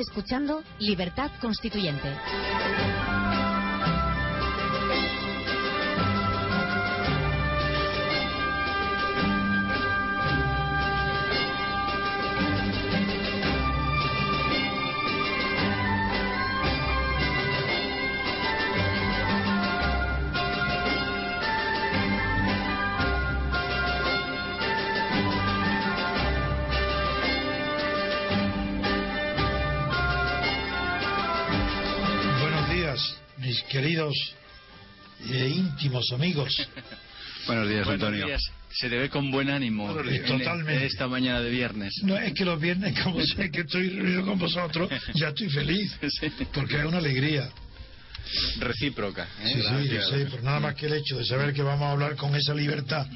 escuchando Libertad Constituyente. Íntimos amigos. Buenos días, Antonio. Se te ve con buen ánimo Totalmente. esta mañana de viernes. No, es que los viernes, como sé que estoy reunido con vosotros, ya estoy feliz. Porque es una alegría. Recíproca. ¿eh? Sí, sí, sí, pero nada más que el hecho de saber que vamos a hablar con esa libertad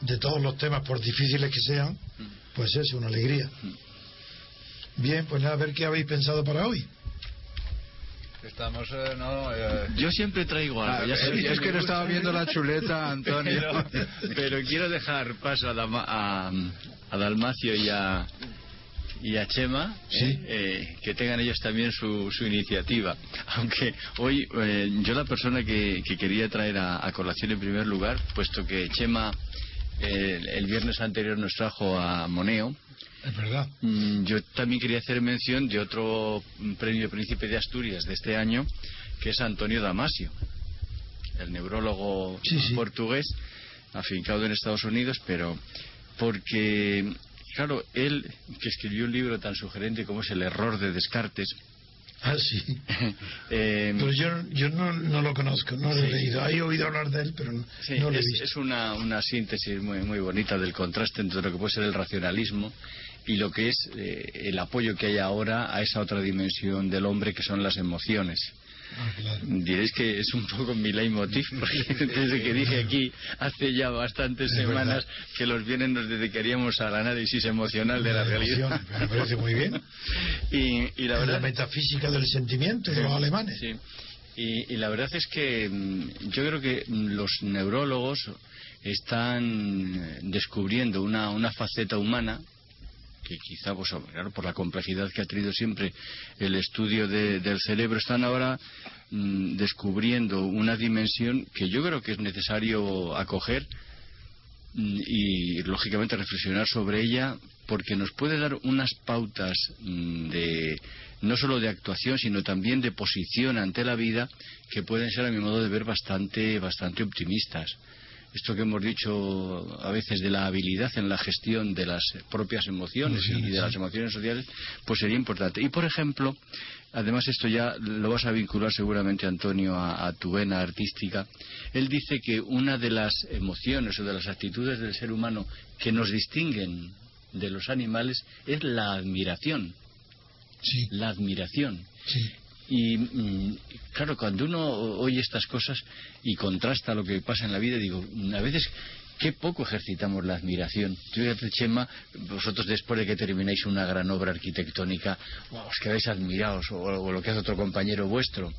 de todos los temas, por difíciles que sean, pues es una alegría. Bien, pues nada, a ver qué habéis pensado para hoy. Estamos, eh, no, eh, Yo siempre traigo algo. ya es que no estaba viendo la chuleta, Antonio. pero, quiero dejar paso a, a, Dalmacio y a, y a Chema, eh, que tengan ellos también su, su iniciativa. Aunque hoy yo la persona que, que quería traer a, colación en primer lugar, puesto que Chema el viernes anterior nos trajo a Moneo, es verdad. Mm, yo también quería hacer mención de otro premio Príncipe de Asturias de este año, que es Antonio Damasio, el neurólogo portugués, afincado en Estados Unidos, pero porque, claro, él, que escribió un libro tan sugerente como es El error de Descartes, Ah, sí. eh, pero yo, yo no, no, lo conozco, no lo he leído. He oído hablar de él, pero no, lo he visto. Es una, una síntesis muy, muy bonita del contraste entre lo que puede ser el racionalismo y lo que es eh, el apoyo que hay ahora a esa otra dimensión del hombre que son las emociones. Ah, Diréis que es un poco mi leitmotiv, porque desde que dije aquí hace ya bastantes semanas que los bienes nos dedicaríamos al análisis emocional de la, realidad. Me parece muy bien. y, la, verdad, la metafísica del sentimiento de los alemanes. Sí. Y, y, la verdad es que mm, yo creo que mm, los neurólogos están descubriendo una, una faceta humana que quizá pues, por la complejidad que ha tenido siempre el estudio del cerebro, están ahora mm, descubriendo una dimensión que yo creo que es necesario acoger mm, y lógicamente reflexionar sobre ella porque nos puede dar unas pautas mm, de no solo de actuación sino también de posición ante la vida que pueden ser a mi modo de ver bastante bastante optimistas esto que hemos dicho a veces de la habilidad en la gestión de las propias emociones y de las emociones sociales, pues sería importante. Y, por ejemplo, además esto ya lo vas a vincular seguramente, Antonio, a, tu vena artística, él dice que una de las emociones o de las actitudes del ser humano que nos distinguen de los animales es la admiración. Sí. La admiración. Sí. Y claro, cuando uno oye estas cosas y contrasta lo que pasa en la vida, digo, a veces qué poco ejercitamos la admiración. Fíjate, Chema, vosotros después de que termináis una gran obra arquitectónica, os quedáis admirados, o, lo que hace otro compañero vuestro,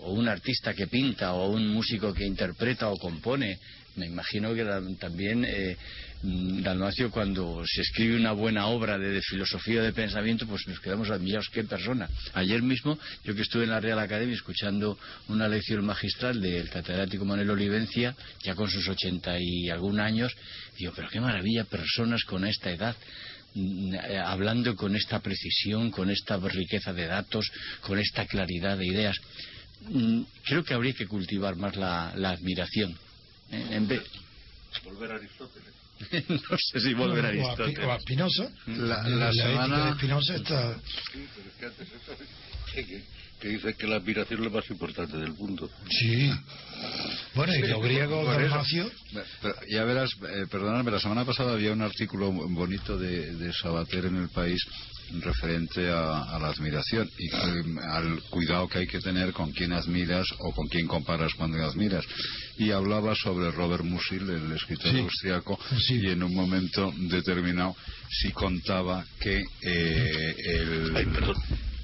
o un artista que pinta, o un músico que interpreta o compone. Me imagino que también eh, Dalmacio, cuando se escribe una buena obra de, filosofía de pensamiento, pues nos quedamos admirados. ¿Qué persona? Ayer mismo, yo que estuve en la Real Academia escuchando una lección magistral del catedrático Manuel Olivencia, ya con sus ochenta y algún años, digo, pero qué maravilla, personas con esta edad mm, eh, hablando con esta precisión, con esta riqueza de datos, con esta claridad de ideas. Mm, creo que habría que cultivar más la, admiración. Eh. Volver a Aristóteles. no sé si volver a Aristóteles. O a Spinoza. La, semana... está... que dice que la admiración es lo más importante del mundo. Sí. Bueno, y lo griego Dalmacio. Ya verás, eh, perdonadme, la semana pasada había un artículo bonito de, de Sabater en el país referente a, la admiración y al cuidado que hay que tener con quién admiras o con quién comparas cuando admiras. Y hablaba sobre Robert Musil, el escritor austriaco, y en un momento determinado sí contaba que eh, el,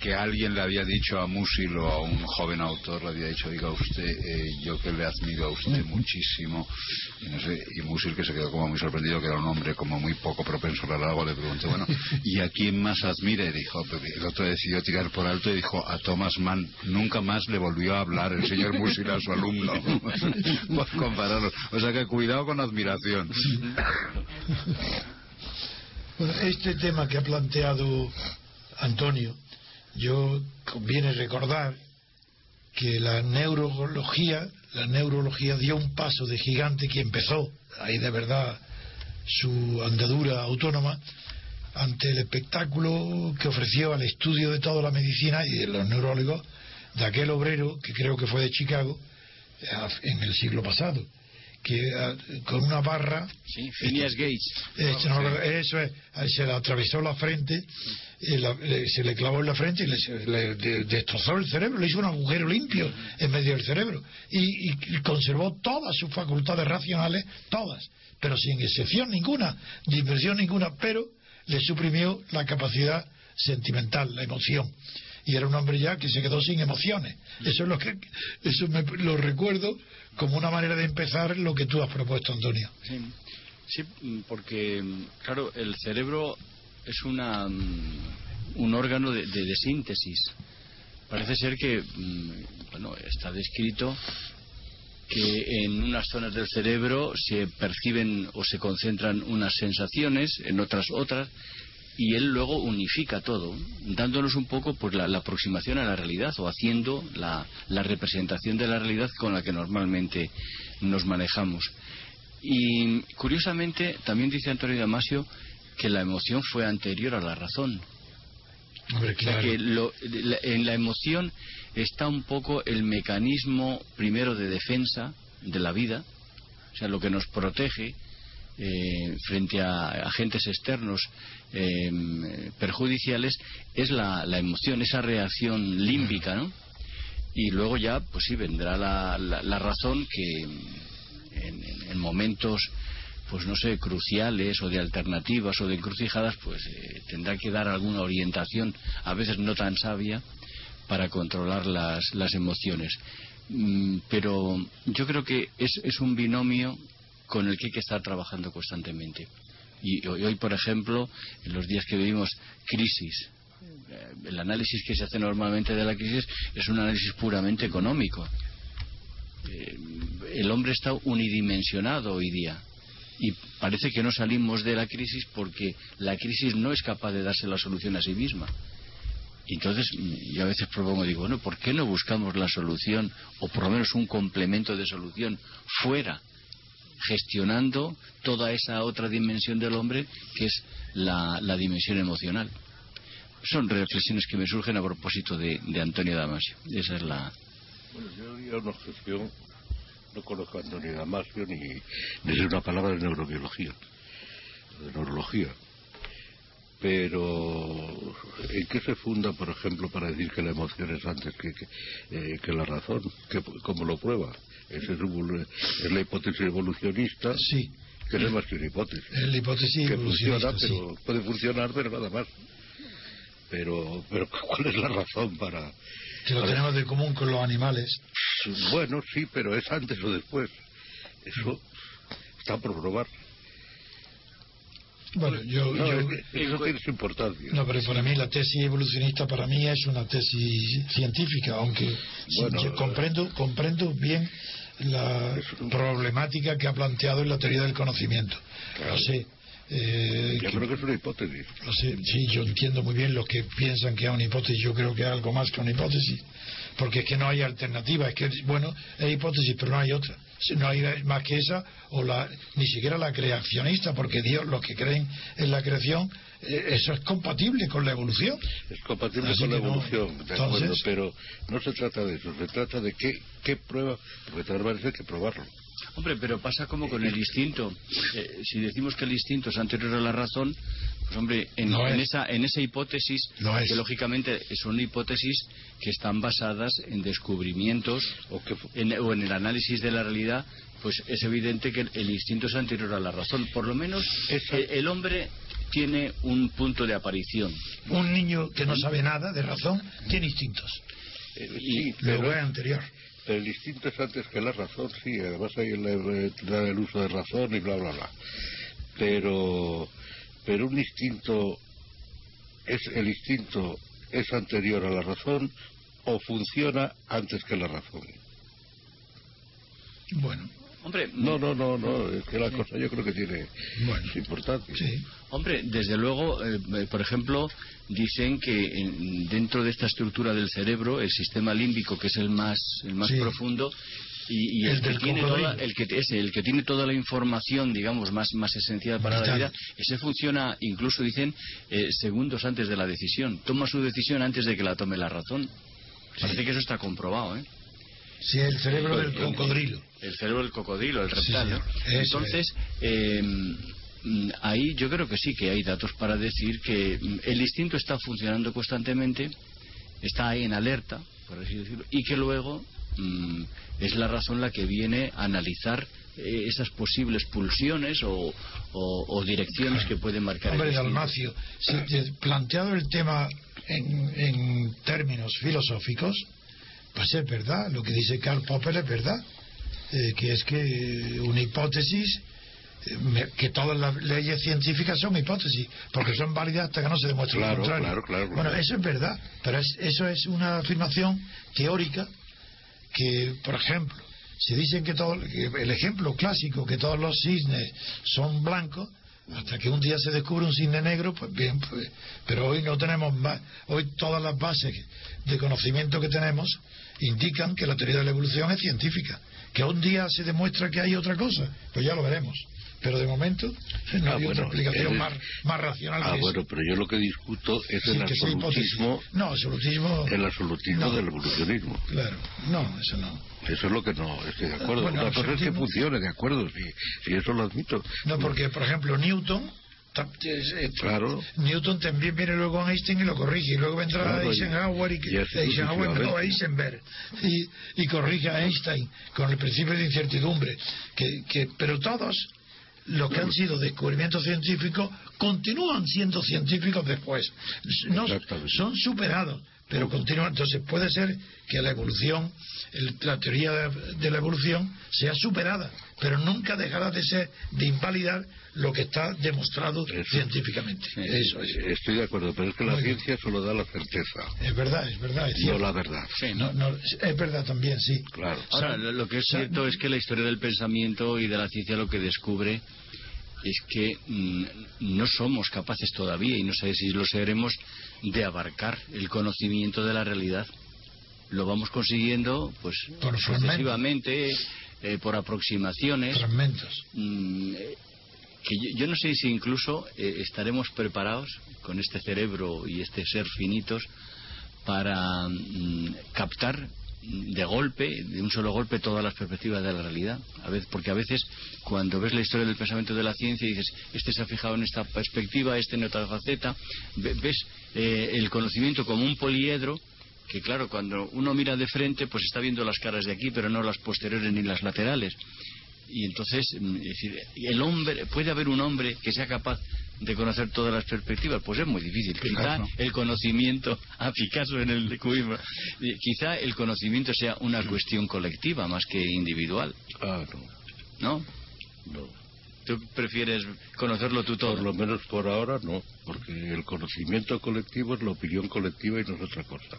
que alguien le había dicho a Musil o a un joven autor, le había dicho, diga usted, eh, yo que le admiro a usted muchísimo, y, no sé, y Musil que se quedó como muy sorprendido, que era un hombre como muy poco propenso al halago, le pregunté, bueno, ¿y a quién más admira? Y dijo, el otro decidió tirar por alto y dijo, a Thomas Mann, nunca más le volvió a hablar el señor Musil a su alumno, por compararlo. O sea que cuidado con admiración. Bueno, este tema que ha planteado Antonio, yo conviene recordar que la neurología, la neurología dio un paso de gigante que empezó ahí de verdad su andadura autónoma ante el espectáculo que ofreció al estudio de toda la medicina y de los neurólogos de aquel obrero que creo que fue de Chicago eh, en el siglo pasado que eh, con una barra. Sí, Phineas Gates. eh, eso es se le atravesó la frente se le clavó en la frente y le, destrozó el cerebro le hizo un agujero limpio en medio del cerebro. Y, y conservó todas sus facultades racionales todas pero sin excepción ninguna de inversión ninguna pero le suprimió la capacidad sentimental la emoción y era un hombre ya que se quedó sin emociones. Eso es lo que eso me lo recuerdo como una manera de empezar lo que tú has propuesto, Antonio. Sí, porque claro, el cerebro es una un órgano de, de, síntesis. Parece ser que mm, bueno, está descrito que en unas zonas del cerebro se perciben o se concentran unas sensaciones, en otras otras, y él luego unifica todo, dándonos un poco pues, la, aproximación a la realidad o haciendo la, representación de la realidad con la que normalmente nos manejamos. Y curiosamente también dice Antonio Damasio que la emoción fue anterior a la razón. que en la emoción está un poco el mecanismo primero de defensa de la vida, o sea, lo que nos protege eh, frente a agentes externos em, perjudiciales es la, emoción, esa reacción límbica, ¿no? Y luego ya, pues sí, vendrá la, la, razón que en, momentos, pues no sé, cruciales o de alternativas o de encrucijadas, pues eh, tendrá que dar alguna orientación, a veces no tan sabia, para controlar las, las emociones. Mm, pero yo creo que es, es un binomio con el que hay que estar trabajando constantemente. Y hoy, por ejemplo, en los días que vivimos crisis, eh, el análisis que se hace normalmente de la crisis es un análisis puramente económico. Eh, el hombre está unidimensionado hoy día y parece que no salimos de la crisis porque la crisis no es capaz de darse la solución a sí misma. Entonces yo a veces propongo, digo, bueno, ¿por qué no buscamos la solución o por lo menos un complemento de solución fuera gestionando toda esa otra dimensión del hombre que es la, dimensión emocional. Son reflexiones que me surgen a propósito de, Antonio Damasio. Esa es la. Bueno, yo, no gestión, no conozco a Antonio Damasio ni, ni una palabra de neurobiología, de neurología. Pero, ¿en qué se funda, por ejemplo, para decir que la emoción es antes que, que, eh, que la razón? ¿Cómo lo prueba? Esa es, la hipótesis evolucionista. Sí. Que no es más que una hipótesis. Es la hipótesis que funciona, pero puede funcionar, pero nada más. Pero, pero ¿cuál es la razón para...? Que lo tenemos de común con los animales. Bueno, sí, pero es antes o después. Eso está por probar. Bueno, yo, no, eso tiene su importancia. No, pero para mí la tesis evolucionista para mí es una tesis científica, aunque comprendo comprendo bien la problemática que ha planteado en la teoría del conocimiento. Lo sé. Eh, yo creo que es una hipótesis. Sé, sí, yo entiendo muy bien los que piensan que es una hipótesis. Yo creo que es algo más que una hipótesis, porque es que no hay alternativa. Es que, bueno, es hipótesis, pero no hay otra no hay más que esa, o la, ni siquiera la creacionista, porque Dios, los que creen en la creación, eso es compatible con la evolución. Es compatible con la evolución, de acuerdo, pero no se trata de eso, se trata de qué, qué prueba, porque tal vez hay que probarlo. Hombre, pero pasa como con el instinto. Eh, si decimos que el instinto es anterior a la razón, pues hombre, en, esa, en esa hipótesis, que lógicamente son hipótesis que están basadas en descubrimientos o, en, el análisis de la realidad, pues es evidente que el, instinto es anterior a la razón. Por lo menos el, hombre tiene un punto de aparición. Un niño que no sabe nada de razón tiene instintos. Eh, sí, luego pero, es anterior. pero el instinto es antes que la razón, sí, además hay el, el- el uso de razón y bla, bla, bla. Pero, pero un instinto, es el instinto es anterior a la razón o funciona antes que la razón. Bueno, Hombre, No, no, no, no, es que la cosa yo creo que tiene, Bueno. es importante. sí. Hombre, desde luego, eh, eh, por ejemplo, dicen que en- dentro de esta estructura del cerebro, el sistema límbico, que es el más, el más Sí. profundo, y, y El el, que tiene toda, el que ese, el que tiene toda la información, digamos, más, más esencial para la vida, ese funciona, incluso dicen, eh, segundos antes de la decisión. Toma su decisión antes de que la tome la razón. Parece que eso está comprobado, ¿eh? Sí, el cerebro del El- cocodrilo. El cerebro del cocodrilo, el reptil. Entonces, eh, ahí yo creo que sí que hay datos para decir que mm, el instinto está funcionando constantemente, está ahí en alerta, por así decirlo, y que luego mm, es la razón la que viene a analizar eh, esas posibles pulsiones o, o- o direcciones que pueden marcar el Hombre, instinto. Dalmacio, si te- planteado el tema en, en términos filosóficos, pues es verdad, lo que dice Karl Popper es verdad, eh, que es que una hipótesis, eh, que todas las leyes científicas son hipótesis, porque son válidas hasta que no se demuestre Claro, lo contrario. claro, claro, claro. Bueno, eso es verdad, pero es- eso es una afirmación teórica que, por ejemplo, si dicen que todo, el ejemplo clásico, que todos los cisnes son blancos, hasta que un día se descubre un cisne negro, pues bien, pues, pero hoy no tenemos más, hoy todas las bases de conocimiento que tenemos indican que la teoría de la evolución es científica, que un día se demuestra que hay otra cosa, pues ya lo veremos. Pero de momento no Ah, hay otra explicación es- más, más racional Ah, que bueno, pero yo lo que discuto es el absolutismo, No, absolutismo. el absolutismo No. del evolucionismo. Claro, no, eso no. Eso es lo que no estoy de acuerdo. Bueno, Una cosa es que funcione, de acuerdo, sí, sí, eso lo admito. No, porque, por ejemplo, Newton. Claro. Newton también viene luego a Einstein y lo corrige. Y luego vendrá Claro, Eisenhower y, y Eisenhower no. Heisenberg y, y corrige a Einstein con el principio de incertidumbre. Que, que, pero todos los que han sido descubrimientos científicos continúan siendo científicos después. No, son superados, pero continúan. Entonces puede ser que la evolución, el- la teoría de, de la evolución sea superada, pero nunca dejará de ser, de invalidar lo que está demostrado Eso. científicamente. Eso es. Estoy de acuerdo, pero es que la Muy bien. ciencia solo da la certeza, Es verdad, es verdad, es no la verdad. Sí, No, no, es verdad también, sí. Claro. Ahora, O sea, lo que es cierto es que la historia del pensamiento y de la ciencia lo que descubre es que mm, no somos capaces todavía, y no sé si lo seremos, de abarcar el conocimiento de la realidad. Lo vamos consiguiendo, pues, sucesivamente, eh, por aproximaciones. Fragmentos. Mm, eh, que yo, yo no sé si incluso eh, estaremos preparados con este cerebro y este ser finitos para mm, captar de golpe, de un solo golpe, todas las perspectivas de la realidad. A veces, porque a veces, cuando ves la historia del pensamiento de la ciencia, dices, este se ha fijado en esta perspectiva, este en otra faceta, ve- ves eh, el conocimiento como un poliedro que claro, cuando uno mira de frente, pues está viendo las caras de aquí, pero no las posteriores ni las laterales. Y entonces, mm, es decir, el hombre, puede haber un hombre que sea capaz de conocer todas las perspectivas, pues es muy difícil. Quizá el conocimiento, a Picasso en el cubismo, quizá el conocimiento sea una cuestión colectiva más que individual, Ah, no, ¿no? no. Tú prefieres conocerlo tú todo. Por lo menos por ahora no, porque el conocimiento colectivo es la opinión colectiva y no es otra cosa.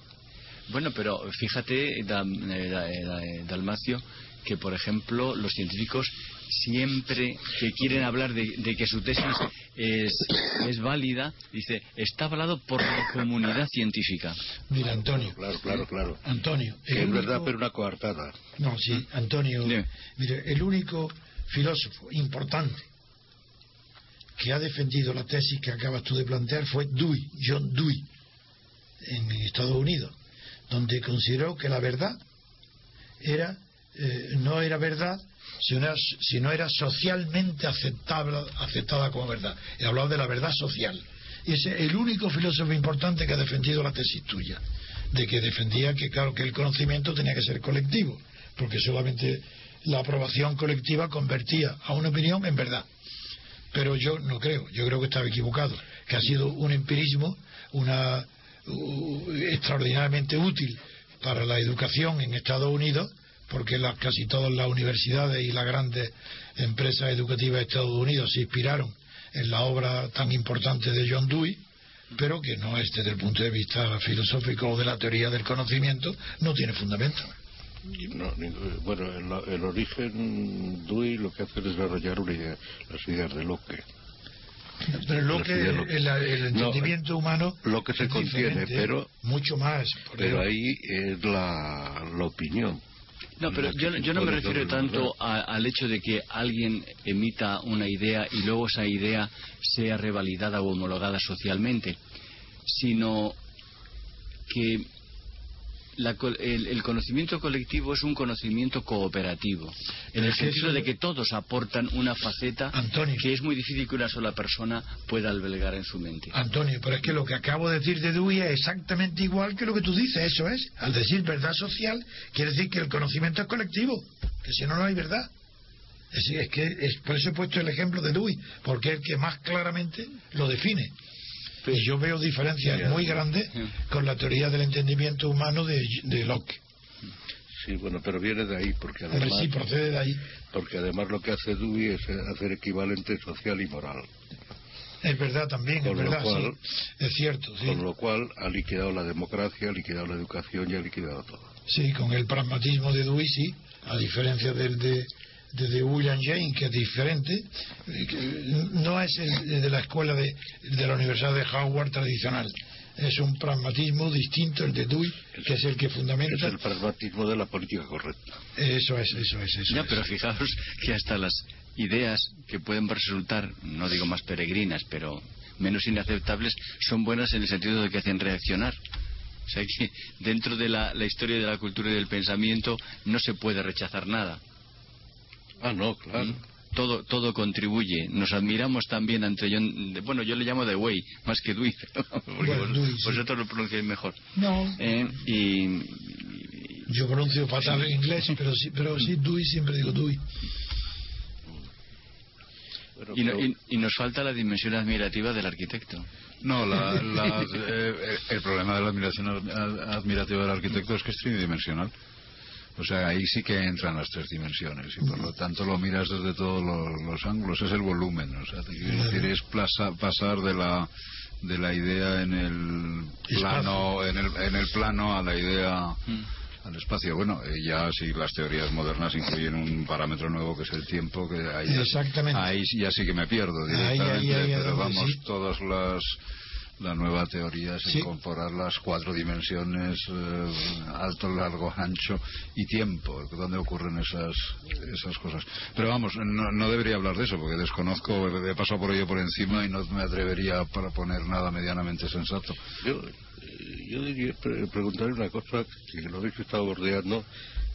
Bueno, pero fíjate, eh, eh, eh, Dalmacio, que por ejemplo los científicos siempre que quieren hablar de, de que su tesis es, es válida, dice, está avalado por la comunidad científica. Mira, Antonio. Claro, claro, claro. Antonio. Que verdad, pero una coartada. No, sí, Antonio. Dime. Mire, el único filósofo importante que ha defendido la tesis que acabas tú de plantear fue Dewey, John Dewey, en Estados Unidos, donde consideró que la verdad era eh, no era verdad si no era, socialmente aceptable, aceptada como verdad. He hablado de la verdad social. Y es el único filósofo importante que ha defendido la tesis tuya, de que defendía que, claro, que el conocimiento tenía que ser colectivo, porque solamente la aprobación colectiva convertía a una opinión en verdad. pero yo no creo, yo creo que estaba equivocado, que ha sido un empirismo, una extraordinariamente útil para la educación en Estados Unidos, porque casi todas las universidades y las grandes empresas educativas de Estados Unidos se inspiraron en la obra tan importante de John Dewey, pero que no es desde el punto de vista filosófico o de la teoría del conocimiento, no tiene fundamento. No, bueno, el, el, origen Dewey lo que hace es desarrollar una idea, las ideas de Locke. Pero Locke, el, el, entendimiento no, humano. Lo que se contiene, pero. Mucho más. Pero ahí es la, la opinión. No, pero yo, yo no me refiero tanto a, al hecho de que alguien emita una idea y luego esa idea sea revalidada o homologada socialmente, sino que la, el, el, conocimiento colectivo es un conocimiento cooperativo, en el sentido de que todos aportan una faceta Antonio, que es muy difícil que una sola persona pueda albergar en su mente. Antonio, pero es que lo que acabo de decir de Dewey es exactamente igual que lo que tú dices, eso es. Al decir verdad social, quiere decir que el conocimiento es colectivo, que si no, no hay verdad. Es, es que es, por eso he puesto el ejemplo de Dewey, porque es el que más claramente lo define. Y yo veo diferencias muy grandes con la teoría del entendimiento humano de, de Locke. Sí, bueno, pero viene de ahí, porque además... Pero sí, procede de ahí. Porque además lo que hace Dewey es hacer equivalente social y moral. Es verdad también, con es verdad, cual, sí. Es cierto, sí. Con lo cual ha liquidado la democracia, ha liquidado la educación y ha liquidado todo. Sí, con el pragmatismo de Dewey, sí, a diferencia del de, de, de William James, que es diferente, que no es el de la escuela de, de la Universidad de Howard tradicional. Es un pragmatismo distinto el de Dewey, que es el que fundamenta. Es el pragmatismo de la política correcta. Eso es, eso es, eso ya, es. pero fijaos que hasta las ideas que pueden resultar, no digo más peregrinas, pero menos inaceptables, son buenas en el sentido de que hacen reaccionar. O sea que dentro de la, la historia de la cultura y del pensamiento no se puede rechazar nada. Ah, no, claro. ¿Mm? Todo, todo contribuye. Nos admiramos también ante John. de- Bueno, yo le llamo de Way, más que Dewey. Bueno, vos- vosotros lo pronunciáis mejor. No, Eh, y, yo pronuncio fatal en inglés, pero sí, pero sí Dewey, siempre digo Dewey. Y, no- pero- y- y nos falta la dimensión admirativa del arquitecto. No, la- la- eh, el problema de la admiración ad- admirativa del arquitecto es que es tridimensional. O sea, ahí sí que entran las tres dimensiones y por lo tanto lo miras desde todos los, los ángulos. Es el volumen. O sea, decir, es plaza- pasar de la de la idea en el plano en el, en el plano a la idea al espacio. Bueno, eh, ya si las teorías modernas incluyen un parámetro nuevo que es el tiempo, que ahí, Exactamente. ahí ya sí que me pierdo directamente, ahí, ahí, pero vamos, sí. todas las la nueva teoría es Sí. incorporar las cuatro dimensiones eh, alto, largo, ancho y tiempo donde ocurren esas esas cosas pero vamos no, no debería hablar de eso porque desconozco he pasado por ello por encima y no me atrevería para poner nada medianamente sensato Yo, eh, yo diría pre- preguntarle una cosa que lo habéis estado bordeando,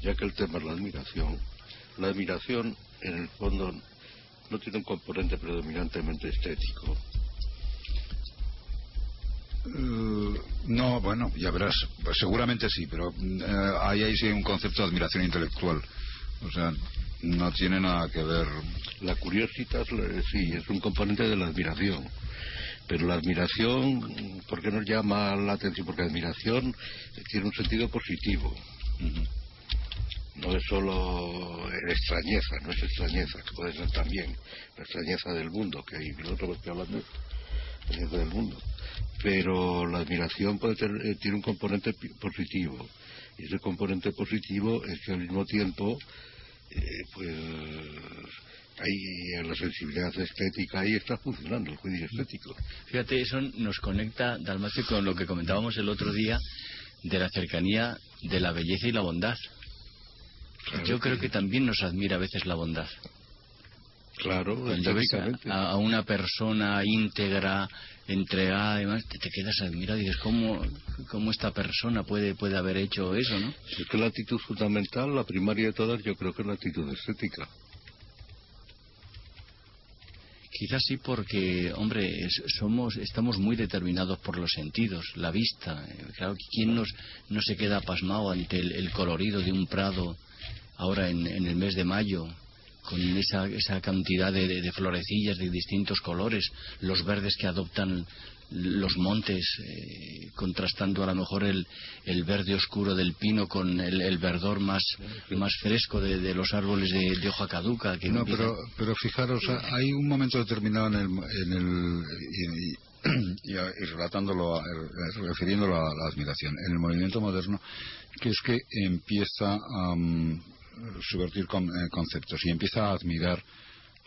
ya que el tema es la admiración. La admiración, en el fondo, no tiene un componente predominantemente estético. Eh, no, bueno, ya verás. Pues seguramente sí, pero eh, ahí hay sí un concepto de admiración intelectual. O sea, no tiene nada que ver. La curiosidad, sí, es un componente de la admiración. Pero la admiración, ¿por qué nos llama la atención? Porque la admiración tiene un sentido positivo. No es solo extrañeza, no es extrañeza, que puede ser también la extrañeza del mundo, que hay nosotros estoy hablando del mundo. Pero la admiración puede tener, eh, tiene un componente positivo. Y ese componente positivo es que al mismo tiempo, eh, pues, ahí en la sensibilidad estética ahí está funcionando el juicio estético. Fíjate, eso nos conecta, Dalmacio, con lo que comentábamos el otro día de la cercanía de la belleza y la bondad. Claro Yo creo que también nos admira a veces la bondad. Claro, estéticamente. a, a una persona íntegra, entregada, y demás, te, te quedas admirado y dices, ¿cómo, cómo esta persona puede, puede haber hecho eso, no? Es que la actitud fundamental, la primaria de todas, yo creo que es la actitud estética. Quizás sí porque, hombre, somos, estamos muy determinados por los sentidos, la vista. Eh, Claro, ¿quién nos, no se queda pasmado ante el, el colorido de un prado ahora en, en el mes de mayo? Con esa, esa cantidad de, de, florecillas de distintos colores, los verdes que adoptan los montes, eh, contrastando a lo mejor el, el, verde oscuro del pino con el, el verdor más, más fresco de, de los árboles de, hoja caduca. Que no, pero, pero fijaros, hay un momento determinado en el. En el y, y, y, relatándolo, refiriéndolo a la admiración, en el movimiento moderno, que es que empieza a um, subvertir eh, conceptos y empieza a admirar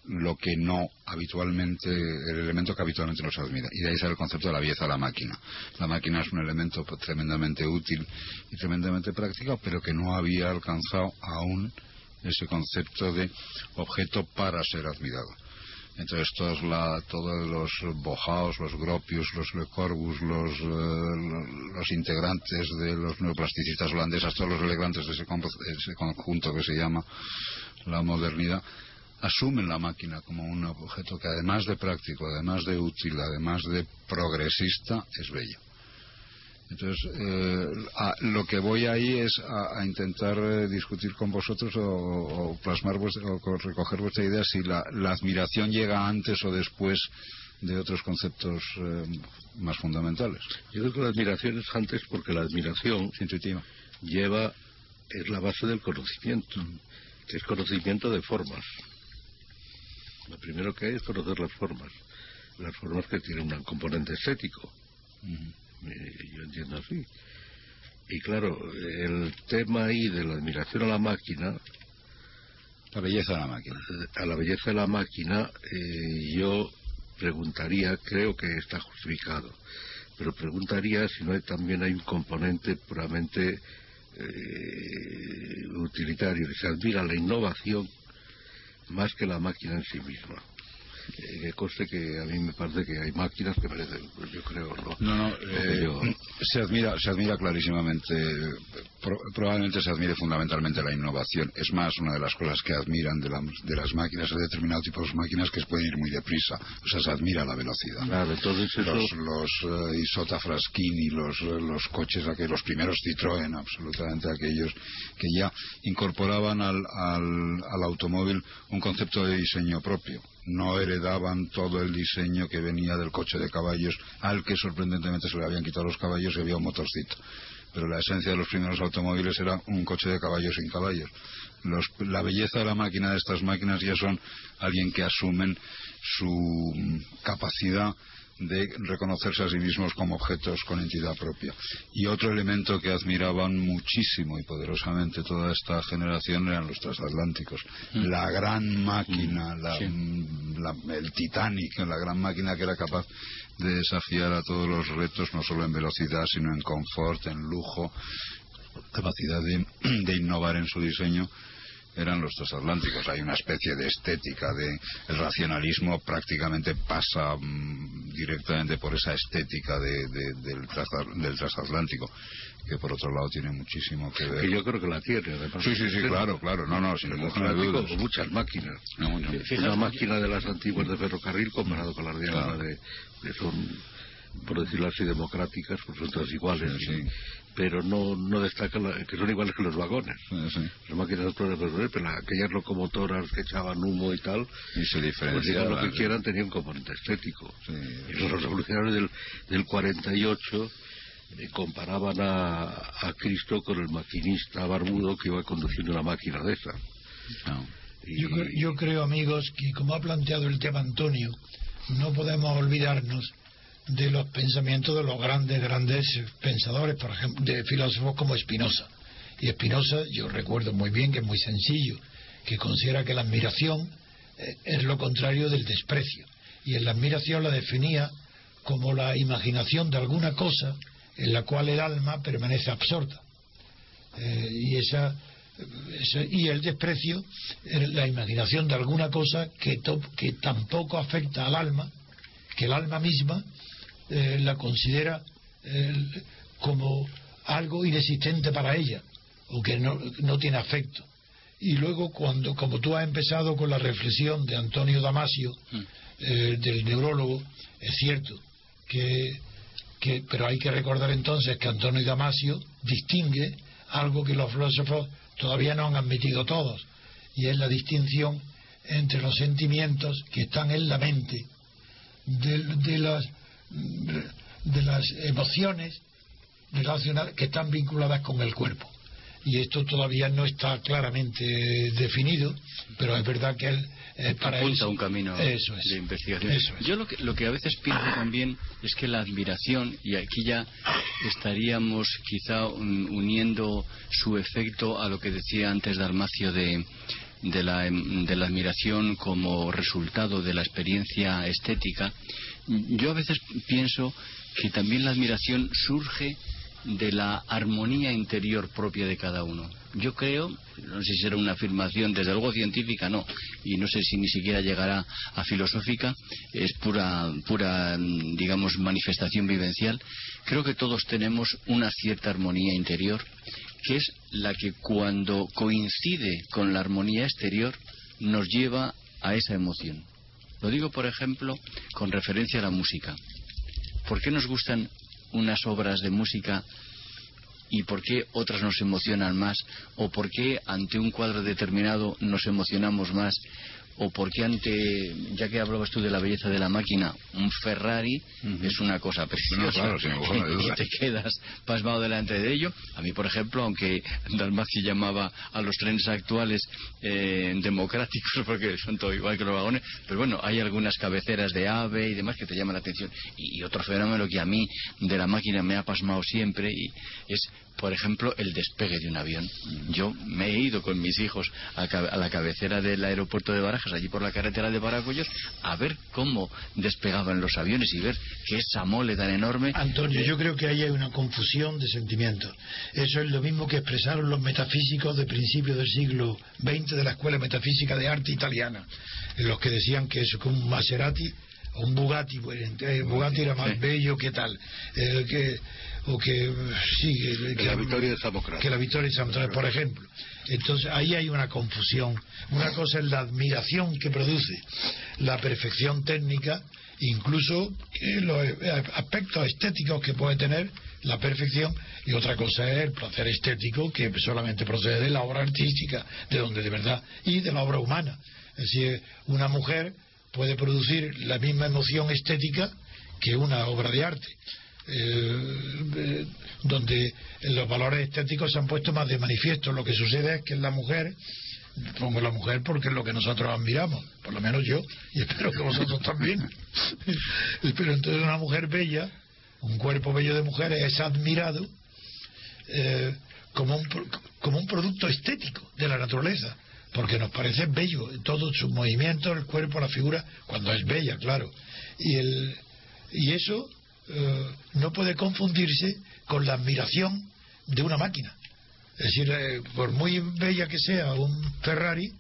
lo que no habitualmente, el elemento que habitualmente no se admira. Y de ahí sale el concepto de la belleza de la máquina. La máquina es un elemento tremendamente útil y tremendamente práctico, pero que no había alcanzado aún ese concepto de objeto para ser admirado. Entonces todos, la, todos los bojaos, los gropius, los Le Corvus, los, eh, los integrantes de los neoplasticistas holandeses, todos los elegantes de ese, ese conjunto que se llama la modernidad, asumen la máquina como un objeto que además de práctico, además de útil, además de progresista, es bello. Entonces, eh, a, lo que voy ahí es a, a intentar eh, discutir con vosotros o, o plasmar vuestra, o recoger vuestra idea si la, la, admiración llega antes o después de otros conceptos eh, más fundamentales. Yo creo que la admiración es antes porque la admiración es intuitiva. lleva, es la base del conocimiento, que es conocimiento de formas. Lo primero que hay es conocer las formas, las formas que tienen un componente estético. Uh -huh. Yo entiendo así. Y claro, el tema ahí de la admiración a la máquina. La belleza de la máquina. A la belleza de la máquina, eh, yo preguntaría, creo que está justificado, pero preguntaría si no hay, también hay un componente puramente eh, utilitario, que se admira la innovación más que la máquina en sí misma. Eh, que conste que a mí me parece que hay máquinas que merecen, pues yo creo, ¿no? No, no, eh, yo... se, admira, se admira clarísimamente, pro, probablemente se admire fundamentalmente la innovación. Es más, una de las cosas que admiran de, la, de las máquinas, de determinado tipo de máquinas, que pueden ir muy deprisa. O sea, se admira la velocidad. Claro, entonces eso... Los, los uh, Isota Fraschini, los, los coches, aquellos, los primeros Citroën, absolutamente aquellos que ya incorporaban al, al, al automóvil un concepto de diseño propio no heredaban todo el diseño que venía del coche de caballos, al que sorprendentemente se le habían quitado los caballos y había un motorcito. Pero la esencia de los primeros automóviles era un coche de caballos sin caballos. Los, la belleza de la máquina de estas máquinas ya son alguien que asumen su capacidad de reconocerse a sí mismos como objetos con entidad propia. Y otro elemento que admiraban muchísimo y poderosamente toda esta generación eran los transatlánticos. Mm. La gran máquina, la, sí. la, el Titanic, la gran máquina que era capaz de desafiar a todos los retos, no solo en velocidad, sino en confort, en lujo, capacidad de, de innovar en su diseño eran los transatlánticos. Hay una especie de estética de el racionalismo prácticamente pasa mmm, directamente por esa estética de, de, del, del, transatlántico que por otro lado tiene muchísimo que ver. Que yo creo que la tiene, además. Sí, sí, sí, claro, claro. No, no, sin ninguna duda. Con muchas máquinas. No, no. Una máquina de las antiguas de ferrocarril comparado con las de ahora de, de son por decirlo así, democráticas, pues son todas iguales. Sí, sí. Pero no, no destaca la, que son iguales que los vagones. Sí, sí. Las máquinas pero aquellas locomotoras que echaban humo y tal, y se pues digan lo que quieran, tenían un componente estético. Y los revolucionarios del, del 48 eh, comparaban a, a Cristo con el maquinista barbudo que iba conduciendo una máquina de esa. No. Y... Yo, yo creo, amigos, que como ha planteado el tema Antonio, no podemos olvidarnos de los pensamientos de los grandes, grandes pensadores, por ejemplo, de filósofos como Spinoza. Y Spinoza, yo recuerdo muy bien que es muy sencillo, que considera que la admiración eh, es lo contrario del desprecio. Y en la admiración la definía como la imaginación de alguna cosa en la cual el alma permanece absorta. Eh, y esa, y el desprecio es la imaginación de alguna cosa que, to, que tampoco afecta al alma, que el alma misma eh, la considera eh, como algo inexistente para ella o que no, no, tiene afecto. Y luego, cuando, como tú has empezado con la reflexión de Antonio Damasio, eh, del neurólogo, es cierto que, que, pero hay que recordar entonces que Antonio Damasio distingue algo que los filósofos todavía no han admitido todos, y es la distinción entre los sentimientos que están en la mente, de, de las, de las emociones relacionadas que están vinculadas con el cuerpo. Y esto todavía no está claramente definido, pero es verdad que él eh, para apunta eso- un camino eso es, de investigación. eso es. Yo lo que, lo que a veces pienso también es que la admiración, y aquí ya estaríamos quizá un- uniendo su efecto a lo que decía antes Dalmacio de, de, la, de la admiración como resultado de la experiencia estética, yo a veces pienso que también la admiración surge de la armonía interior propia de cada uno. Yo creo, no sé si será una afirmación, desde luego científica no, y no sé si ni siquiera llegará a filosófica, es pura, pura, mm, digamos, manifestación vivencial. Creo que todos tenemos una cierta armonía interior, que es la que cuando coincide con la armonía exterior nos lleva a esa emoción. Lo digo, por ejemplo, con referencia a la música. ¿Por qué nos gustan unas obras de música y por qué otras nos emocionan más? ¿O por qué ante un cuadro determinado nos emocionamos más? ¿O por qué ante, ya que hablabas tú de la belleza de la máquina, un Ferrari es una cosa preciosa? claro, sin ninguna y te quedas pasmado delante de ello. A mí, por ejemplo, aunque Dalmacio llamaba a los trenes actuales eh, democráticos, porque son todo igual que los vagones, pero bueno, hay algunas cabeceras de ave y demás que te llaman la atención. Y, y otro fenómeno que a mí de la máquina me ha pasmado siempre y es, por ejemplo, el despegue de un avión. Yo me he ido con mis hijos a, a la cabecera del aeropuerto de Barajas, allí por la carretera de Paracuellos, a ver cómo despegaban los aviones y ver qué esa mole tan enorme. Antonio, yo creo que ahí hay una confusión de sentimientos. Eso es lo mismo que expresaron los metafísicos de principios del siglo XX de la Escuela Metafísica de Arte Italiana, en los que decían que eso, que un Maserati o un Bugatti, pues, el Bugatti era más Sí. bello que tal, eh, que, o que, sí, que, Que la victoria de que la victoria de Samotracia, por ejemplo. Entonces ahí hay una confusión. Una cosa es la admiración que produce la perfección técnica, incluso los aspectos estéticos que puede tener la perfección, y otra cosa es el placer estético que solamente procede de la obra artística, de donde de verdad, y de la obra humana. Es decir, una mujer puede producir la misma emoción estética que una obra de arte. Eh, eh, donde los valores estéticos se han puesto más de manifiesto. Lo que sucede es que en la mujer, pongo la mujer porque es lo que nosotros admiramos, por lo menos yo, y espero que vosotros también. Pero entonces una mujer bella, un cuerpo bello de mujer es admirado eh, como, un, como un producto estético de la naturaleza, porque nos parece bello todos sus movimientos, el cuerpo, la figura, cuando es bella, claro. Y, el, y eso eh, no puede confundirse con la admiración de una máquina. Es decir, eh, por muy bella que sea un Ferrari,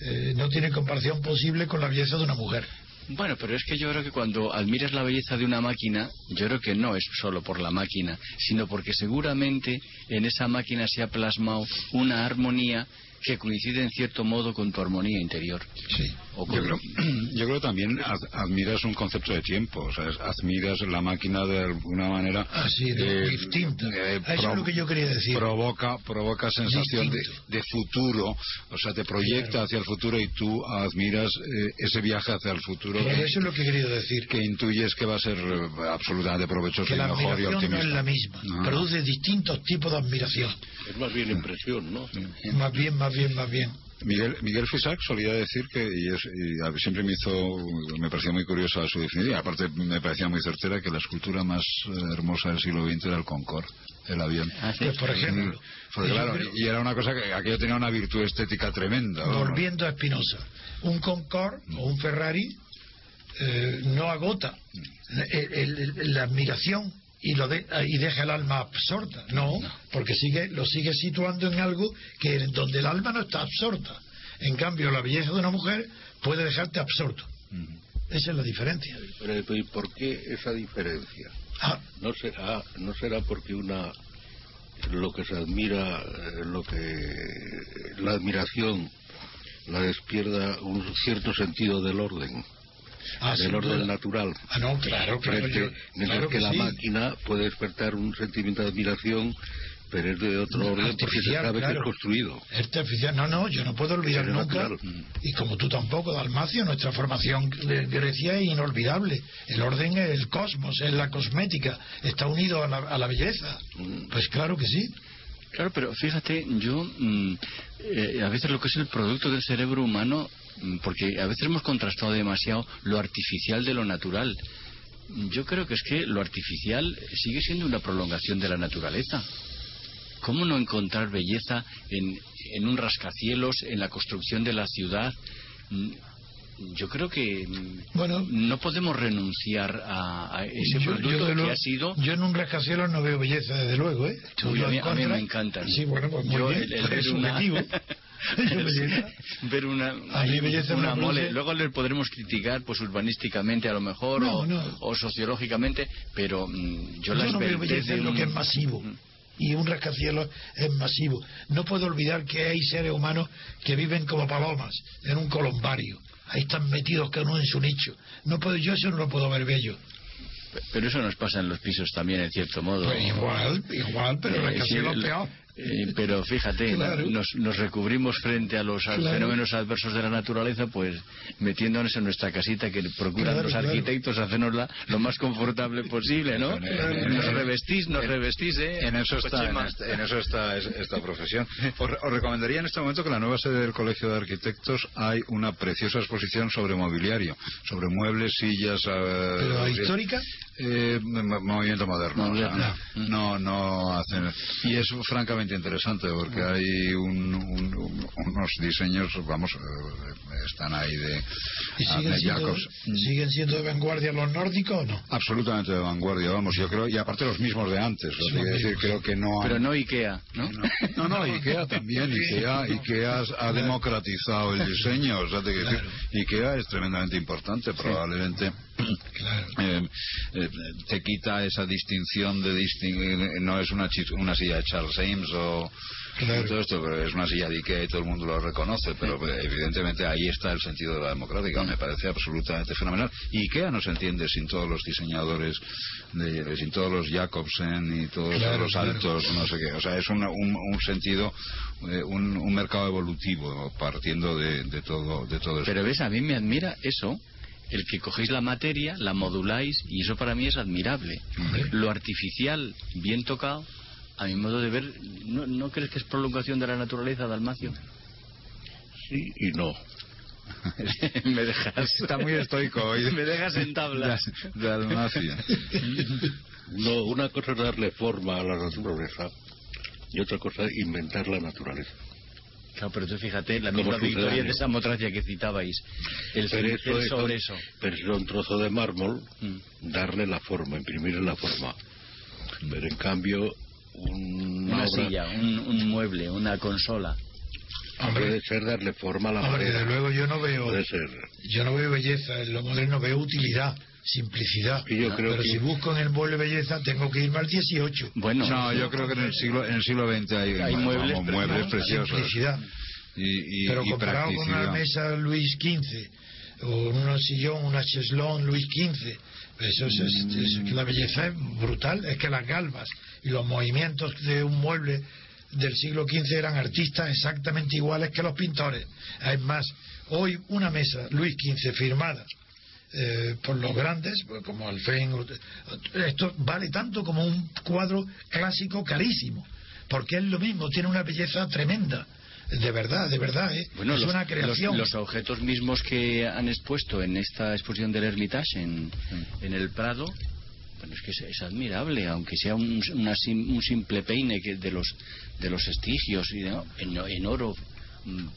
eh, no tiene comparación posible con la belleza de una mujer. Bueno, pero es que yo creo que cuando admiras la belleza de una máquina, yo creo que no es solo por la máquina, sino porque seguramente en esa máquina se ha plasmado una armonía que coincide en cierto modo con tu armonía interior. Sí. O Yo con- creo, yo creo también ad- admiras un concepto de tiempo, o sea, es- admiras la máquina de alguna manera Ah, sí, de- eh, distinta. eh, Eso es lo que yo quería decir. Provoca, provoca sensación de, de futuro, o sea, te proyecta Claro. hacia el futuro y tú admiras eh, ese viaje hacia el futuro Pero que, eso es lo que he querido decir. que intuyes que va a ser eh, absolutamente provechoso que y la mejor y admiración no optimista. es la misma. No. Produce distintos tipos de admiración. Es más bien impresión, ¿no? Más bien, más bien, más bien. Miguel, Miguel Fisac solía decir que, y, es- y a- siempre me hizo, me parecía muy curiosa su definición, y aparte me parecía muy certera que la escultura más eh, hermosa del siglo XX era el Concorde, el avión. Ah, sí. Pues, por ejemplo, Mm, porque, claro, y era una cosa que aquello tenía una virtud estética tremenda. ¿no? volviendo a Spinoza, un Concorde o un Ferrari eh, no agota el- el- el- la admiración y lo de- y deja el alma absorta, no, porque sigue lo sigue situando en algo que en donde el alma no está absorta. En cambio, la belleza de una mujer puede dejarte absorto. Esa es la diferencia. Pero, ¿y por qué esa diferencia? Ah, no será no será porque una lo que se admira eh, lo que la admiración la despierta un cierto sentido del orden ah, del sin orde duda. natural Ah, no, claro, claro. Frente- yo- mientras claro que, que la sí. máquina puede despertar un sentimiento de admiración Pero es de otro No, orden porque se artificial, sabe que claro. es construido. Artificial, no, no, yo no puedo olvidar Pero nunca, natural. y como tú tampoco, Dalmacio, nuestra formación de Grecia es inolvidable. El orden es el cosmos, es la cosmética, está unido a la, a la belleza. Mm. Pues claro que sí. Claro, pero fíjate, yo mm, eh, a veces lo que es el producto del cerebro humano, porque a veces hemos contrastado demasiado lo artificial de lo natural. Yo creo que es que lo artificial sigue siendo una prolongación de la naturaleza. ¿Cómo no encontrar belleza en, en un rascacielos, en la construcción de la ciudad? Mm, Yo creo que mm, Bueno, no podemos renunciar a, a ese yo, producto yo que ha sido yo en un rascacielos no veo belleza, desde luego, ¿eh? Uy, a, mí, a mí encuentras. me encantan. Sí, bueno, pues muy Yo, bien, el- el es una- subjetivo. Ver una, A mí belleza me una produce- mole. Luego le podremos criticar pues urbanísticamente a lo mejor No, o, no. o sociológicamente, pero mm, yo, Yo, la no veo belleza en lo un- que es masivo. Y un rascacielos es masivo. No puedo olvidar que hay seres humanos que viven como palomas en un colombario. Ahí están metidos cada uno en su nicho. No puedo, yo eso no lo puedo ver bello. Pero eso nos pasa en los pisos también, en cierto modo. Pues igual, igual, pero el Eh, rascacielos sí, peor. Eh, pero fíjate, Claro. nos, nos recubrimos frente a los Claro. fenómenos adversos de la naturaleza, pues metiéndonos en nuestra casita que procuran Claro, los claro. arquitectos hacernosla lo más confortable posible, ¿no? Claro. Nos revestís, nos En- revestís, ¿eh? En eso está, en, Chema. este- en eso está es- esta profesión. Os, os recomendaría en este momento que en la nueva sede del Colegio de Arquitectos hay una preciosa exposición sobre mobiliario, sobre muebles, sillas. eh, ¿Pero eh, histórica? eh, mo- movimiento moderno. o sea, Moderno. no, no hacen. Y es francamente interesante porque hay un- un- un- unos diseños, vamos, eh, están ahí de ¿Y siguen Ahmed siendo, Jacobs. siguen siendo de vanguardia los nórdicos o no? Absolutamente de vanguardia, vamos, yo creo, y aparte los mismos de antes, quiero decir, creo que no han- Pero no Ikea, ¿no? no, no, Ikea también. Ikea, Ikea ha democratizado el diseño. O sea, te quiero decir, Ikea es tremendamente importante. Probablemente Claro. eh, eh, te quita esa distinción de distin- no es una, una silla de Charles Ames o Claro. todo esto, pero es una silla de Ikea y todo el mundo lo reconoce. Pero evidentemente ahí está el sentido de la democrática. Me parece absolutamente fenomenal. Y Ikea no se entiende sin todos los diseñadores, de- sin todos los Jacobsen y todos Claro, los altos, no sé qué. O sea, es una- un, un sentido, eh, un, un mercado evolutivo partiendo de, de todo, de todo esto. Pero ves, a mí me admira eso, el que cogéis la materia, la moduláis, y eso para mí es admirable. Hombre. Lo artificial, bien tocado, a mi modo de ver, ¿no, ¿no crees que es prolongación de la naturaleza, Dalmacio? Sí y no. me dejas. Está muy estoico hoy. me dejas en tablas. Dalmacia. No, una cosa es darle forma a la naturaleza y otra cosa es inventar la naturaleza. Claro, pero tú fíjate, la misma victoria de Samotracia que citabais, el Pero eso sobre eso. Pero es un trozo de mármol, Mm. darle la forma, imprimirle la forma. Pero en cambio, una, Una obra silla, un, un mueble, una consola. Hombre, puede ser darle forma a la hombre, desde luego yo no veo Puede ser. yo no veo belleza en lo moderno, veo utilidad, simplicidad. Y yo creo Pero que- si busco en el mueble belleza, tengo que irme al 18. Bueno, No, yo creo que en el siglo, en el siglo XX hay, Hay muebles vamos, muebles preciosos. Simplicidad. Y, y, Pero y comparado con una mesa Luis XV o un sillón, una cheslón Luis XV, pues eso es, es- es que la belleza es brutal. Es que las galvas y los movimientos de un mueble del siglo XV eran artistas exactamente iguales que los pintores. Es más, hoy una mesa Luis XV firmada eh, por los grandes, pues, como Alfén, esto vale tanto como un cuadro clásico carísimo, porque es lo mismo, tiene una belleza tremenda. De verdad, de verdad, ¿eh? Bueno, es los, una creación. Los, los objetos mismos que han expuesto en esta exposición del Hermitage en, en el Prado, bueno, es que es, es admirable, aunque sea un, una sim- un simple peine que de los de los estigios y de- en, en oro,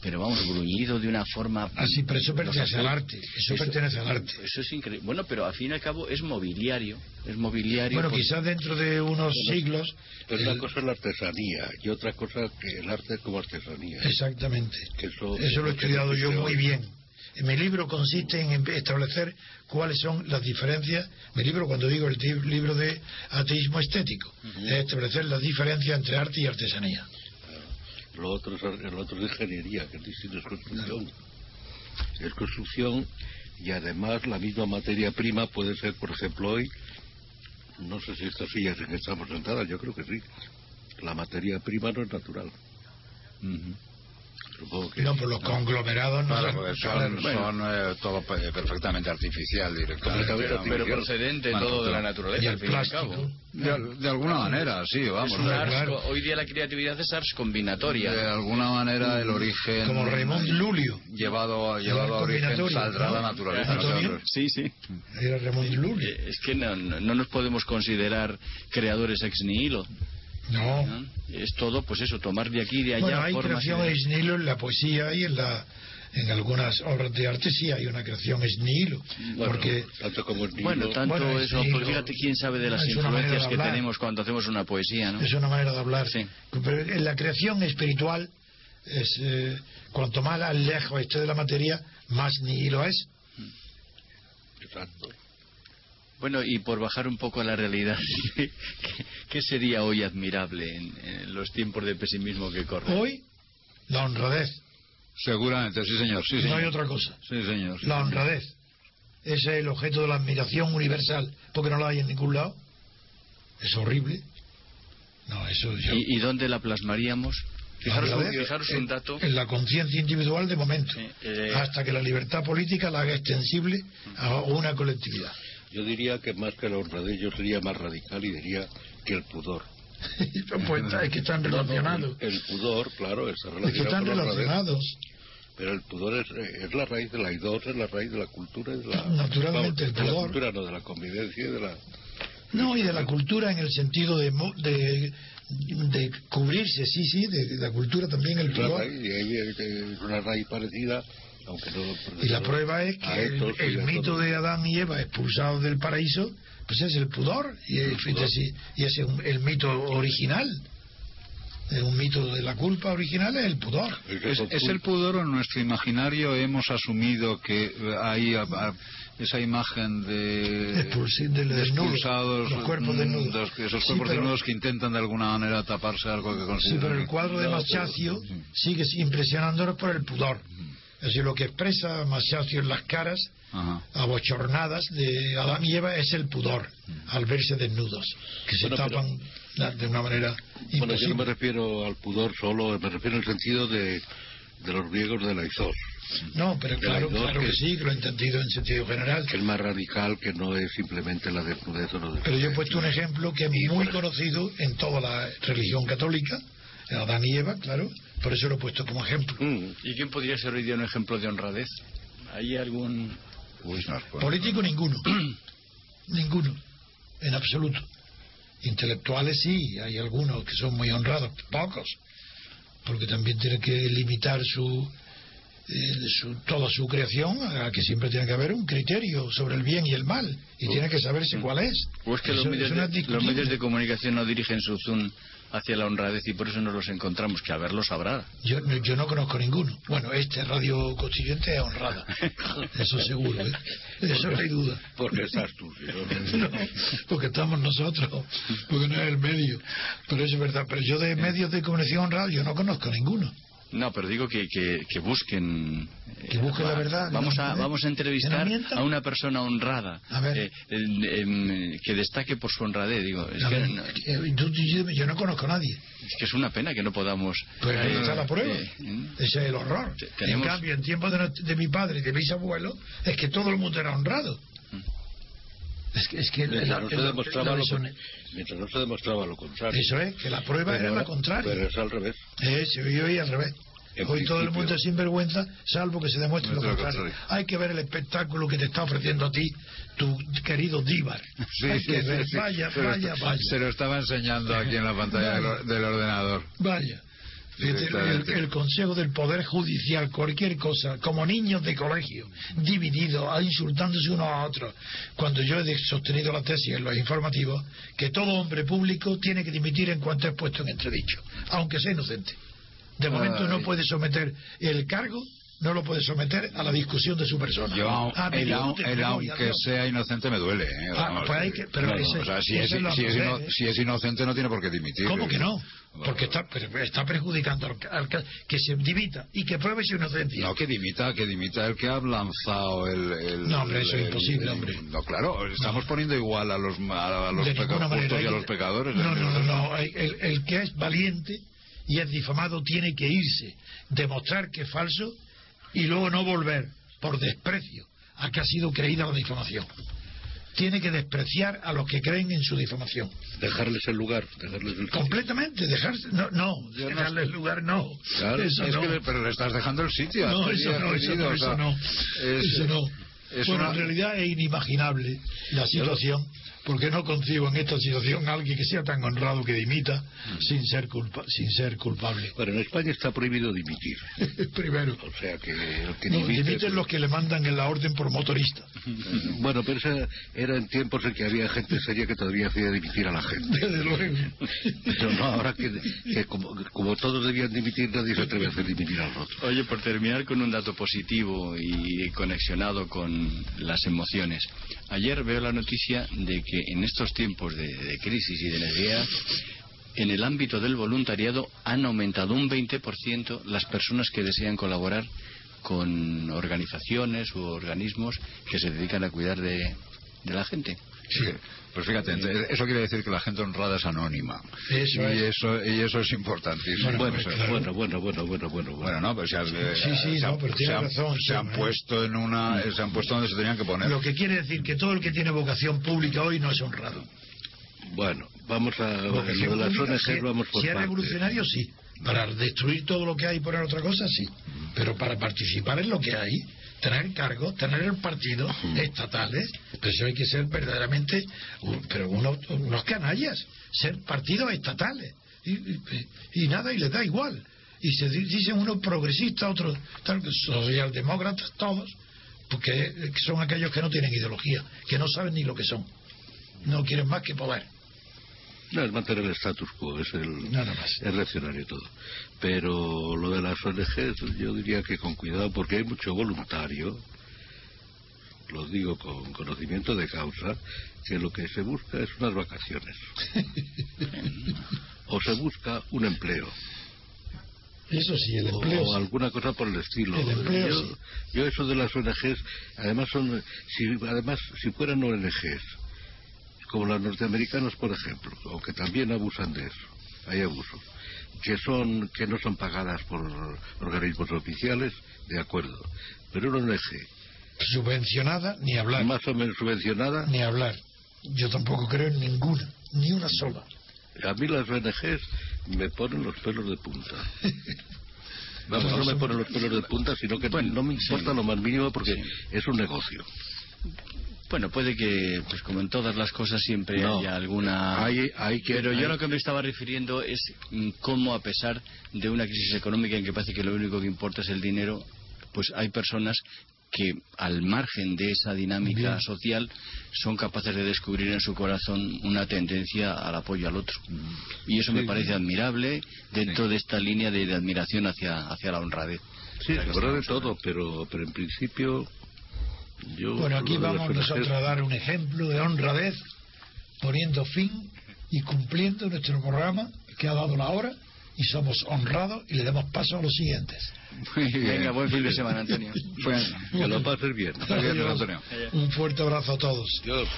pero vamos, gruñido de una forma. Así, pero eso pertenece al arte. Eso, pertenece al arte. Eso es increíble. Bueno, pero al fin y al cabo es mobiliario. Es mobiliario. Bueno, quizás dentro de unos siglos. Pero el- una cosa es la artesanía y otra cosa que el arte como artesanía. Exactamente. Que eso- Eso lo he estudiado yo muy bien. En mi libro consiste en establecer cuáles son las diferencias. Mi libro, cuando digo el libro de ateísmo estético, es establecer las diferencias entre arte y artesanía. Lo otro es, lo otro es ingeniería, que es distinto, es construcción. Es construcción y además la misma materia prima puede ser, por ejemplo, hoy, no sé si estas sillas en que estamos sentadas, yo creo que sí, la materia prima no es natural. Ujú. Supongo que No, por los conglomerados no Claro, son- son, son, eh, todo pe- perfectamente artificial directamente. Pero Pero procedente Bueno, todo de la naturaleza, y al el fin y al plástico. cabo. De, de alguna manera, sí, vamos. Es un de- ars- claro. Hoy día la creatividad es ars combinatoria. De alguna manera el origen Como Raymond Lulio. llevado, llevado a origen saldrá ¿no? la naturaleza. Antonio. Sí, sí. Era Ramón Lulio. Eh, Es que no, no, no nos podemos considerar creadores ex nihilo. No. ¿no? Es todo, pues eso, tomar de aquí y de allá. Bueno, hay creación de- ex nihilo en la poesía y en la en algunas obras de arte sí hay una creación ex nihilo. bueno, porque tanto como es Bueno, tanto Bueno, es eso, nihilo. pues fíjate quién sabe de las Es una manera influencias de que hablar. tenemos cuando hacemos una poesía, ¿no? es una manera de hablar. Sí. Pero en la creación espiritual, es, eh, cuanto más lejos esté de la materia, más nihilo es. Bueno, y por bajar un poco a la realidad, ¿qué, qué sería hoy admirable en, en los tiempos de pesimismo que corren? Hoy, la honradez. Seguramente, sí señor. Sí, No señor. hay otra cosa. Sí señor. sí, La honradez. Ese es el objeto de la admiración universal, porque no la hay en ningún lado. Es horrible. No, eso yo. ¿Y, y dónde la plasmaríamos? Fijaros, La un, honradez fijaros en- un dato. En la conciencia individual de momento. Sí, eh, hasta que la libertad política la haga extensible a una colectividad. Yo diría que más que la honradez, yo sería más radical y diría que el pudor. pues es que están relacionados. El pudor, claro, está Es que relacionado están con relacionados. Pero el pudor es, eh, es la raíz de la idós, es la raíz de la cultura. De la, Naturalmente, el de la pudor. cultura, no, de la convivencia y de la... No, y de la cultura en el sentido de, de, de cubrirse, sí, sí, de, de la cultura también el es pudor. raíz, y es una raíz parecida, aunque no... Y la prueba es que el, el mito de Adán y Eva expulsados del paraíso, pues es el pudor, y, es- pudor. y- es un- el mito original. Es un mito de la culpa original es el pudor. ¿Es, es el pudor o en nuestro imaginario hemos asumido que hay a- a- esa imagen de, expulsados, los cuerpos mm, desnudos. dos- esos Sí, cuerpos desnudos que intentan de alguna manera taparse algo que Sí, consideran pero el cuadro de No, Maschacio pero- sí. sigue impresionándonos por el pudor. Es decir, lo que expresa Maschacio en las caras Ajá. abochornadas de Adán y Eva es el pudor al verse desnudos, que se Bueno, pero- tapan la- de una manera Bueno, yo no me imposible. refiero al pudor solo, me refiero en el sentido de, de los griegos de la Izos, No, pero claro, claro que que- sí, que lo he entendido en sentido general. que es más radical, que no es simplemente la desnudez o no Pero yo he puesto un ejemplo que es muy conocido en toda la religión católica, Adán y Eva, claro, por eso lo he puesto como ejemplo. Mm. ¿Y quién podría ser hoy día un ejemplo de honradez? ¿Hay algún...? Uy, no, pues- Político ninguno, ninguno, en absoluto. Intelectuales sí, hay algunos que son muy honrados, pocos, porque también tiene que limitar su, eh, su- toda su creación a que siempre tiene que haber un criterio sobre el bien y el mal y tiene que saberse cuál es. ¿O es que los medios, de, los medios de comunicación no dirigen su zoom hacia la honradez y por eso nos los encontramos? Que a verlos habrá. Yo, no- yo no conozco ninguno. Bueno, este Radio Constituyente es honrada. Eso seguro, ¿eh? Eso no hay duda. Porque estás tú, no, porque estamos nosotros, porque no es el medio. Pero eso es verdad. Pero yo de medios de comunicación honrada yo no conozco ninguno. No, pero digo que, que, que busquen... eh, Que busquen la verdad, Vamos a, vamos a entrevistar a una persona honrada. A ver. eh, que destaque por su honradez. Digo, es que, ver, no- eh, tú- yo, yo no conozco a nadie. es que es una pena que no podamos... Pues ahí eh, está la prueba. eh, ¿eh? Ese es el horror. Tenemos- En cambio, en tiempos de, de mi padre y de mis abuelos, es que todo el mundo era honrado. Es que, es que Mientras la- no se demostraba lo, deshone- mientras no se demostraba lo contrario. Eso es, que la prueba Pero era la contraria. Pero es al revés. Eh, se oye hoy al revés. En Hoy todo el mundo es sinvergüenza, salvo que se demuestre lo contrario. contrario. Hay que ver el espectáculo que te está ofreciendo a ti tu querido Díbar. Sí, Hay sí, que sí, ver, sí. vaya, vaya, vaya. Se lo estaba enseñando aquí en la pantalla del ordenador. Vaya. El, Consejo del Poder Judicial, cualquier cosa, como niños de colegio, divididos, a- insultándose unos a otros. Cuando yo he sostenido la tesis en los informativos, que todo hombre público tiene que dimitir en cuanto es puesto en entredicho, aunque sea inocente. De momento no puede someter el cargo no lo puede someter a la discusión de su persona. Yo, Ah, el, aunque sea inocente me duele. ¿eh? Ah, Vamos, pues hay que- pero claro, ese- o sea, si, es, si ¿eh? si inocente no tiene por qué dimitir. ¿Cómo que no? Porque está, está perjudicando al, al que se dimita y que pruebe su inocencia. No, que dimita, que dimita el que ha lanzado el... el- No, hombre, eso es imposible, el- hombre. No, claro, estamos poniendo igual a los, a, a los de peca- ninguna manera. justos y a los pecadores. No, no, no, no. El, el que es valiente y es difamado tiene que irse, demostrar que es falso y luego no volver por desprecio a que ha sido creída la difamación. Tiene que despreciar a los que creen en su difamación. Dejarles el lugar, dejarles el Completamente, dejarse. No, no, Yo no- dejarle el lugar, no. Claro, eso Es no. que le- pero le estás dejando el sitio. No, eso no, eso no, eso no. es- Eso no. es bueno, una- en realidad es inimaginable la situación, porque no concibo en esta situación a alguien que sea tan honrado que dimita sin ser culpa, sin ser culpable. Bueno, en España está prohibido dimitir. Primero. O sea que el que No, dimite, dimiten los que le mandan en la orden por motorista. Bueno, pero esa era en tiempos en que había gente seria que todavía hacía dimitir a la gente. Desde luego. Pero no, ahora que, que como, como todos debían dimitir, nadie se atreve a hacer dimitir al otro. Oye, por terminar con un dato positivo y conexionado con las emociones. Ayer veo la noticia de que en estos tiempos de, de crisis y de necesidad, en el ámbito del voluntariado han aumentado un 20% las personas que desean colaborar con organizaciones u organismos que se dedican a cuidar de la gente. Sí, pues fíjate, eso quiere decir que la gente honrada es anónima. Eso y, es. Eso, y eso es importantísimo. Bueno, Pues, pues, eh, claro. Bueno, bueno, bueno, bueno, bueno. Bueno, no, pero se han, eh, Sí, sí, se no, han- pero se han- razón, se han puesto en una, eh, se han puesto donde se tenían que poner. Lo que quiere decir que todo el que tiene vocación pública hoy no es honrado. Bueno, vamos a lo de las si, vamos por si es revolucionario, sí. Para destruir todo lo que hay y poner otra cosa, sí. Pero para participar en lo que hay, tener cargos, tener el partido estatales, pues eso hay que ser verdaderamente, pero unos, unos canallas, ser partidos estatales. Y, y- y nada, y les da igual. Y se di- dicen unos progresistas, otros socialdemócratas, todos, porque son aquellos que no tienen ideología, que no saben ni lo que son. No quieren más que poder. No, es mantener el status quo, es el, Nada más. es reaccionario todo. Pero lo de las ONGs, yo diría que con cuidado, porque hay mucho voluntario, lo digo con conocimiento de causa, que lo que se busca es unas vacaciones. o se busca un empleo. Eso sí, el o, empleo. o alguna cosa por el estilo. El empleo, yo, sí. yo eso de las ONGs, además son, si, además si fueran ONGs, como las norteamericanas por ejemplo, aunque también abusan de eso, hay abusos, que son que no son pagadas por organismos oficiales, de acuerdo, pero una ONG subvencionada ni hablar más o menos subvencionada, ni hablar yo tampoco creo en ninguna ni una sola a mí las ONGs me ponen los pelos de punta. Vamos, no me ponen los pelos de punta, sino que Bueno, no me importa sí. lo más mínimo porque Sí. es un negocio. Bueno, puede que, pues como en todas las cosas, siempre No. haya alguna... Hay, hay que, Pero yo lo que me estaba refiriendo es mm, cómo, a pesar de una crisis económica en que parece que lo único que importa es el dinero, pues hay personas que, al margen de esa dinámica Bien. social, son capaces de descubrir en su corazón una tendencia al apoyo al otro. Y eso me Sí. parece admirable dentro de esta línea de, de admiración hacia, hacia la honradez. Sí, habrá de todo, pero, pero en principio yo... bueno aquí vamos nosotros a dar un ejemplo de honradez poniendo fin y cumpliendo nuestro programa que ha dado la hora y somos honrados y le damos paso a los siguientes Venga, buen fin de semana, Antonio. Bueno, Que lo pases bien. Antonio. un fuerte abrazo a todos Dios.